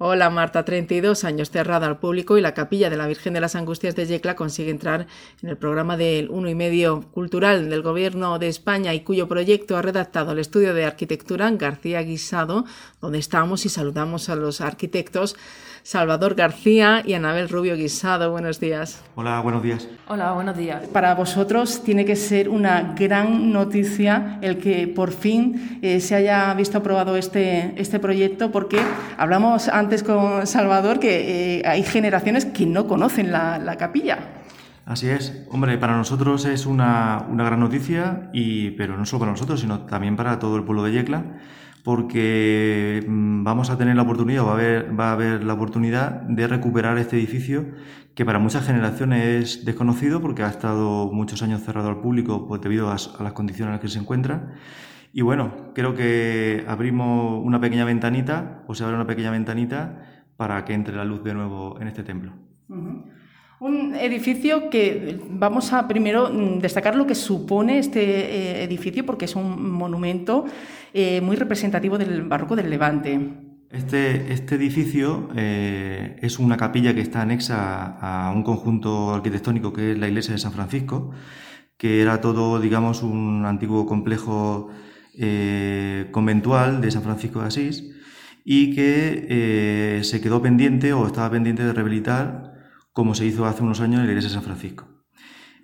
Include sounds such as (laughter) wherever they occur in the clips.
Hola Marta, 32 años cerrada al público y la capilla de la Virgen de las Angustias de Yecla consigue entrar en el programa del uno y medio cultural del Gobierno de España y cuyo proyecto ha redactado el estudio de arquitectura García Guisado, donde estamos y saludamos a los arquitectos Salvador García y Anabel Rubio Guisado. Buenos días. Hola, buenos días. Hola, buenos días. Para vosotros tiene que ser una gran noticia el que por fin eh, se haya visto aprobado este, este proyecto, porque hablamos antes con Salvador que eh, hay generaciones que no conocen la, capilla. Así es. Hombre, para nosotros es una, una, gran noticia, y, pero no solo para nosotros, sino también para todo el pueblo de Yecla porque mm, vamos a tener la oportunidad, va a, haber, va a haber la oportunidad de recuperar este edificio que para muchas generaciones es desconocido porque ha estado muchos años cerrado al público pues, debido a, las condiciones en las que se encuentra. Y bueno, creo que abrimos una pequeña ventanita, o se abre una pequeña ventanita para que entre la luz de nuevo en este templo. Un edificio que vamos a primero mm, destacar lo que supone este eh, edificio porque es un monumento eh, muy representativo del barroco del Levante. Este, este edificio eh, es una capilla que está anexa a un conjunto arquitectónico que es la iglesia de San Francisco, que era todo, digamos, un antiguo complejo conventual de San Francisco de Asís y que se quedó pendiente o estaba pendiente de rehabilitar como se hizo hace unos años en la iglesia de San Francisco.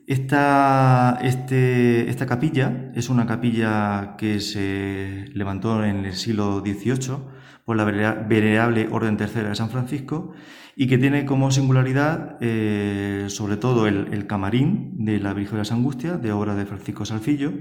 Esta, este, esta capilla es una capilla que se levantó en el siglo XVIII por la venerable Orden Tercera de San Francisco y que tiene como singularidad eh, sobre todo el, camarín de la Virgen de las Angustias, de obra de Francisco Salfillo,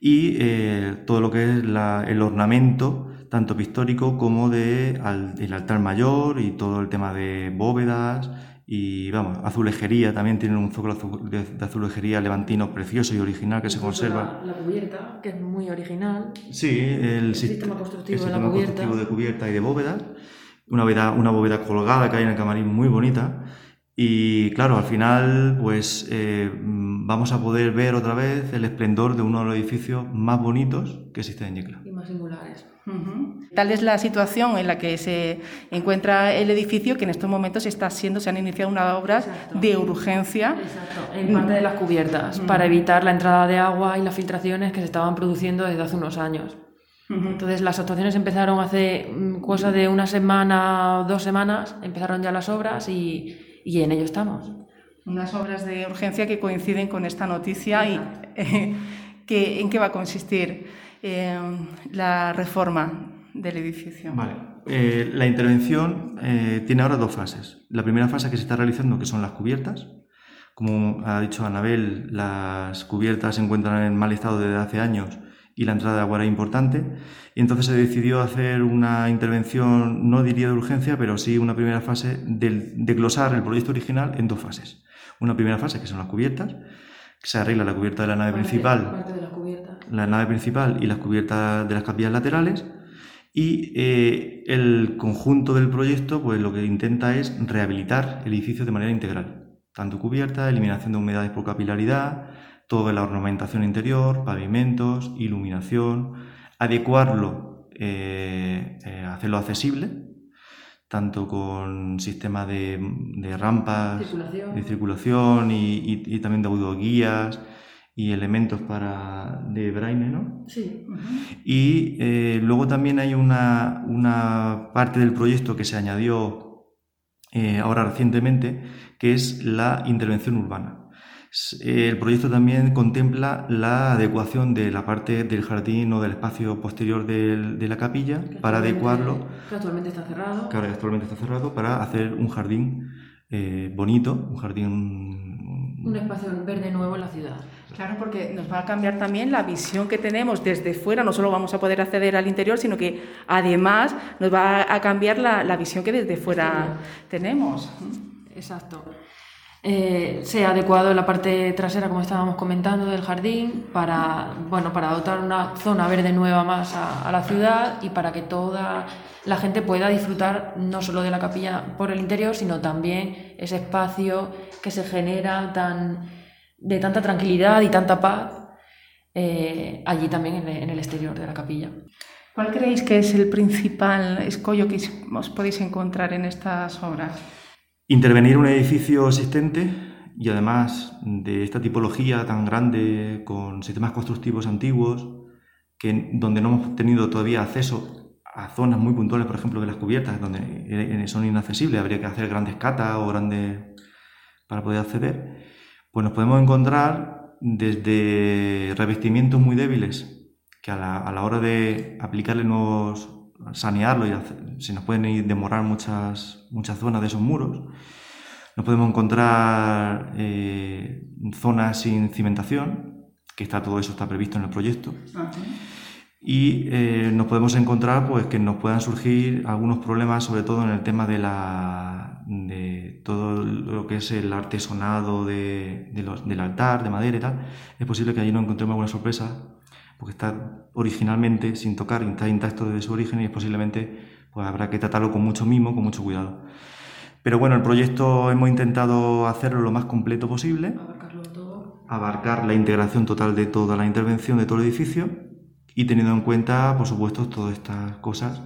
y eh, todo lo que es el ornamento, tanto pictórico como de, altar mayor y todo el tema de bóvedas y vamos, azulejería, también tienen un zócalo de, azulejería levantino precioso y original que se conserva. La, cubierta, que es muy original. Sí, el, sistema constructivo, de, la cubierta. constructivo de cubierta y de bóveda. Una bóveda, una bóveda colgada que hay en el camarín muy bonita. Y claro, al final, pues eh, vamos a poder ver otra vez el esplendor de uno de los edificios más bonitos que existen en Yecla. Y más singulares. Tal es la situación en la que se encuentra el edificio que en estos momentos está siendo, se han iniciado unas obras de urgencia. Exacto. En parte de las cubiertas, para evitar la entrada de agua y las filtraciones que se estaban produciendo desde hace unos años. Entonces las actuaciones empezaron hace mm, cosa de una semana o dos semanas, empezaron ya las obras y, y en ello estamos. Unas obras de urgencia que coinciden con esta noticia y que, en qué va a consistir. Eh, la reforma del edificio. Vale. Eh, la intervención eh, tiene ahora dos fases. La primera fase que se está realizando, que son las cubiertas. Como ha dicho Anabel, las cubiertas se encuentran en mal estado desde hace años y la entrada de agua era importante. Y entonces se decidió hacer una intervención, no diría de urgencia, pero sí una primera fase de, de glosar el proyecto original en dos fases. Una primera fase, que son las cubiertas, se arregla la cubierta de la nave principal, la, nave principal y las cubiertas de las capillas laterales. Y eh, el conjunto del proyecto, pues lo que intenta es rehabilitar el edificio de manera integral, tanto cubierta, eliminación de humedades por capilaridad, toda la ornamentación interior, pavimentos, iluminación, adecuarlo, eh, eh, hacerlo accesible, tanto con sistema de, de rampas de circulación y, también de autoguías y elementos para de braille, ¿no? Sí. Y eh, luego también hay una, una, parte del proyecto que se añadió ahora recientemente, que es la intervención urbana. El proyecto también contempla la adecuación de la parte del jardín o del espacio posterior de la capilla para adecuarlo. Que actualmente está cerrado. Que actualmente está cerrado para hacer un jardín eh, bonito, un jardín. Un espacio verde nuevo en la ciudad. Claro, porque nos va a cambiar también la visión que tenemos desde fuera. No solo vamos a poder acceder al interior, sino que además nos va a cambiar la, la visión que desde fuera tenemos. Exacto. Eh, sea adecuado en la parte trasera, como estábamos comentando, del jardín, para, bueno, para dotar una zona verde nueva más a, la ciudad y para que toda la gente pueda disfrutar no solo de la capilla por el interior, sino también ese espacio que se genera tan, de tanta tranquilidad y tanta paz eh, allí también en el exterior de la capilla. ¿Cuál creéis que es el principal escollo que os podéis encontrar en estas obras? Intervenir un edificio existente y además de esta tipología tan grande con sistemas constructivos antiguos, que, donde no hemos tenido todavía acceso a zonas muy puntuales, por ejemplo, de las cubiertas, donde son inaccesibles, habría que hacer grandes catas o grandes para poder acceder, pues nos podemos encontrar desde revestimientos muy débiles que a la, hora de aplicarle nuevos, sanearlo y se nos pueden demorar muchas, muchas zonas de esos muros. Nos podemos encontrar eh, zonas sin cimentación, que está todo eso está previsto en el proyecto. Y eh, nos podemos encontrar pues, que nos puedan surgir algunos problemas, sobre todo en el tema de, la, de todo lo que es el artesonado de, del altar, de madera y tal. Es posible que allí nos encontremos alguna sorpresa porque está originalmente sin tocar, está intacto desde su origen y es posiblemente pues habrá que tratarlo con mucho mimo, con mucho cuidado. Pero bueno, el proyecto hemos intentado hacerlo lo más completo posible, abarcar la integración total de toda la intervención de todo el edificio y teniendo en cuenta, por supuesto, todas estas cosas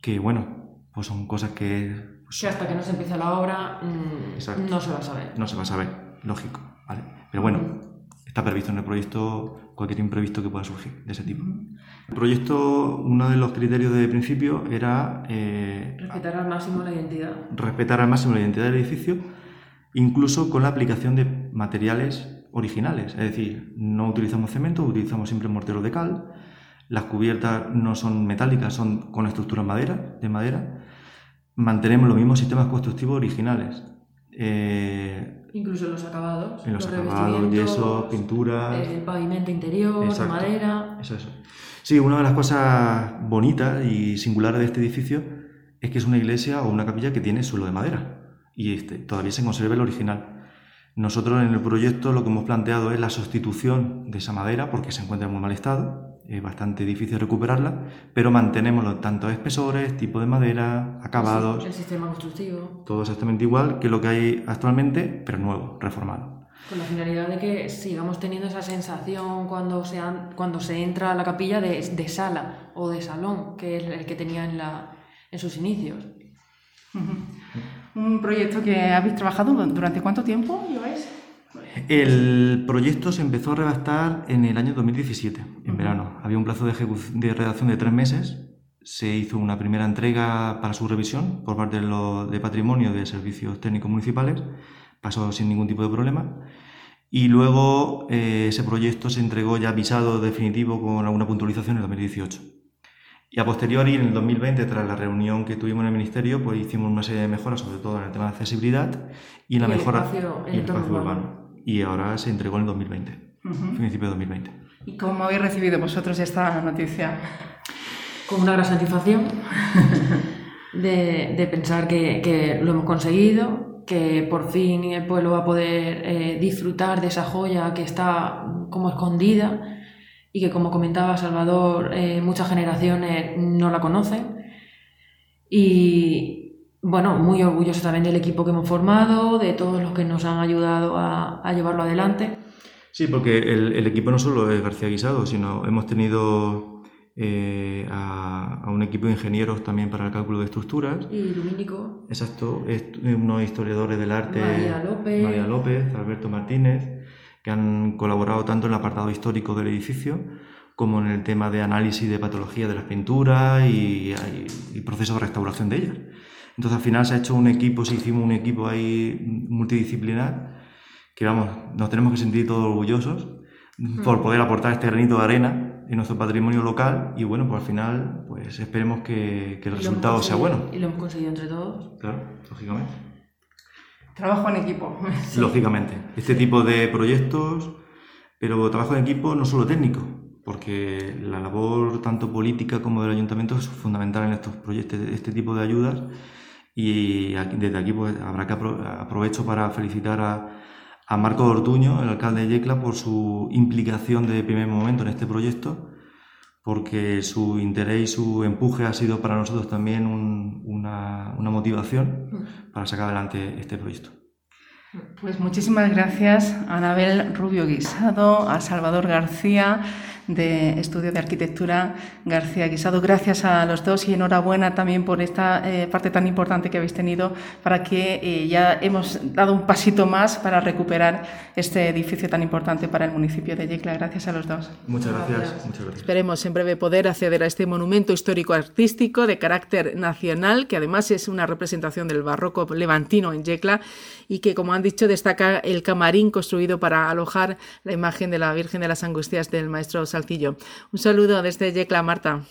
que, bueno, pues son cosas que... Pues, hasta que no se empiece la obra mm, no se va a saber. No se va a saber, lógico, ¿vale? Pero bueno, está previsto en el proyecto cualquier imprevisto que pueda surgir de ese tipo. El proyecto, uno de los criterios de principio era... Eh, respetar al máximo la identidad. Respetar al máximo la identidad del edificio, incluso con la aplicación de materiales originales. Es decir, no utilizamos cemento, utilizamos siempre mortero de cal. Las cubiertas no son metálicas, son con estructura madera, de madera. Mantenemos los mismos sistemas constructivos originales. Eh, Incluso los acabados. En los, acabados, yeso, pintura. El pavimento interior, madera. Eso, eso. Sí, una de las cosas bonitas y singulares de este edificio es que es una iglesia o una capilla que tiene suelo de madera y este, todavía se conserva el original. Nosotros en el proyecto lo que hemos planteado es la sustitución de esa madera porque se encuentra en muy mal estado es bastante difícil recuperarla, pero mantenemos los tantos espesores, tipo de madera, acabados. El sistema constructivo. Todo exactamente igual que lo que hay actualmente, pero nuevo, reformado. Con la finalidad de que sigamos teniendo esa sensación cuando se, cuando se entra a la capilla de, de, sala o de salón, que es el que tenía en, la, en sus inicios. Un proyecto que habéis trabajado durante cuánto tiempo lleváis? El proyecto se empezó a redactar en el año 2017, en verano. Había un plazo de, de redacción de tres meses. Se hizo una primera entrega para su revisión por parte de, lo, de Patrimonio de Servicios Técnicos Municipales. Pasó sin ningún tipo de problema. Y luego eh, ese proyecto se entregó ya visado definitivo con alguna puntualización en 2018. Y a posteriori, en el 2020, tras la reunión que tuvimos en el Ministerio, pues hicimos una serie de mejoras, sobre todo en el tema de accesibilidad y en la mejora del espacio urbano y ahora se entregó en el 2020, principio de 2020. ¿Y cómo habéis recibido vosotros esta noticia? Con una gran satisfacción de, pensar que, lo hemos conseguido, que por fin el pueblo va a poder eh, disfrutar de esa joya que está como escondida y que como comentaba Salvador, eh, muchas generaciones no la conocen. Y, bueno, muy orgulloso también del equipo que hemos formado, de todos los que nos han ayudado a, llevarlo adelante. Sí, porque el, equipo no solo es García Guisado, sino hemos tenido eh, a, un equipo de ingenieros también para el cálculo de estructuras. Y lumínico. Exacto, unos historiadores del arte. María López. María López, Alberto Martínez, que han colaborado tanto en el apartado histórico del edificio como en el tema de análisis de patología de las pinturas y, y, y procesos de restauración de ellas. Entonces al final se ha hecho un equipo, se hicimos un equipo ahí multidisciplinar, que vamos, nos tenemos que sentir todos orgullosos por poder aportar este granito de arena en nuestro patrimonio local y bueno, pues al final pues esperemos que, el resultado sea bueno. Y lo hemos conseguido entre todos. Claro, lógicamente. Trabajo en equipo. (laughs) Lógicamente. Este tipo de proyectos, pero trabajo en equipo no solo técnico, porque la labor tanto política como del ayuntamiento es fundamental en estos proyectos, este tipo de ayudas y desde aquí pues, habrá que aprovecho para felicitar a, a Marco Ortuño, el alcalde de Yecla, por su implicación de primer momento en este proyecto, porque su interés y su empuje ha sido para nosotros también una, una motivación mm. para sacar adelante este proyecto. Pues muchísimas gracias a Anabel Rubio Guisado, a Salvador García de Estudio de Arquitectura García Guisado. Gracias a los dos y enhorabuena también por esta eh, parte tan importante que habéis tenido para que eh, ya hemos dado un pasito más para recuperar este edificio tan importante para el municipio de Yecla. Gracias a los dos. Muchas gracias. Muchas gracias. Esperemos en breve poder acceder a este monumento histórico-artístico de carácter nacional, que además es una representación del barroco levantino en Yecla y que, como han dicho, destaca el camarín construido para alojar la imagen de la Virgen de las Angustias del maestro Un saludo desde Yecla, Marta.